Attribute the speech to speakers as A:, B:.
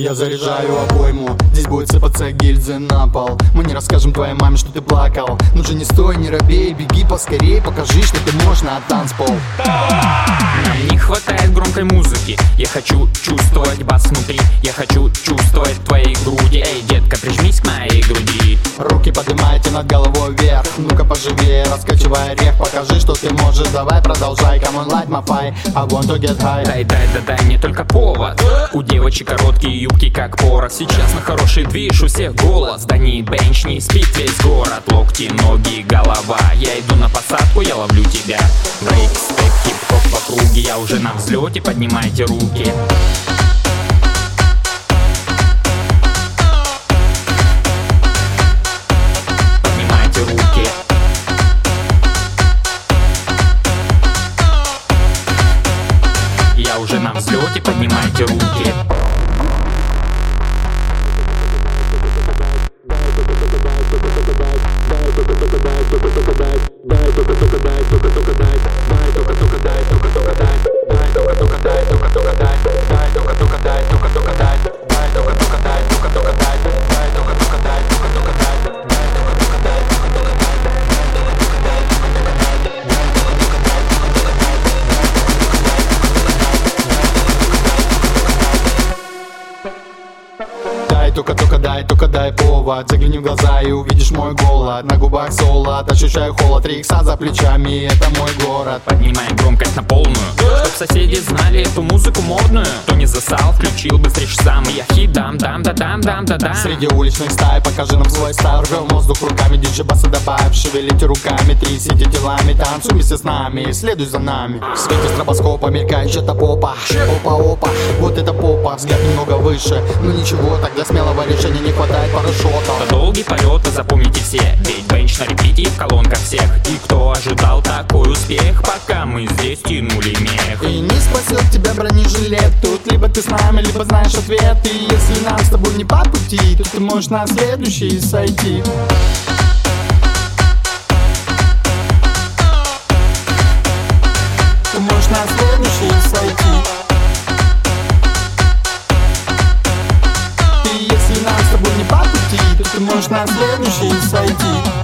A: Я заряжаю обойму, здесь будет сыпаться гильзы на пол. Мы не расскажем твоей маме, что ты плакал. Ну же не стой, не робей, беги поскорей Покажи, что ты можешь на танцпол.
B: Нам не хватает громкой музыки. Я хочу чувствовать бас внутри. Я хочу чувствовать твои груди Эй,
A: над головой вверх. Ну-ка поживее, раскачивай орех. Покажи, что ты можешь, давай продолжай. Come on, light my fire, I want to get high.
B: Дай, дай, да дай мне только повод. У девочек короткие юбки, как порох. Сейчас на хороший движ, у всех голос. Да не бенч, не спит весь город. Локти, ноги, голова. Я иду на посадку, я ловлю тебя. Брейк, степ, хип-хоп в округе. Я уже на взлете, поднимайте руки уже на взлете, поднимайте руки
A: Дай, только, только дай, только дай повод. Загляни в глаза и увидишь мой голод. На губах солод, ощущаю холод. Три икса за плечами, это мой город.
B: Поднимаем громкость на полную Чтоб соседи знали эту музыку модную. Кто не засал, включил быстрее сам. Я хит дам, дам, да дам, дам, да дам.
A: Среди уличных стай покажи нам свой стайл Рвем воздух руками, диджей баса добавь Шевелите руками, трясите телами. Танцуй вместе с нами, следуй за нами. В свете стробоскопа мелькает что-то попа. Опа-опа, вот это попа. Взгляд немного выше, ну ничего Так для смелого решения не хватает парашюта
B: Это долгий полет, запомните все. Ведь бенч на репите в колонках всех. И кто ожидал такой успех Пока мы здесь тянули мех?
A: И не спасет тебя бронежилет. Тут либо ты с нами, либо знаешь ответ. И если нам с тобой не по пути То ты можешь на следующий сойти можешь на следующий сойти.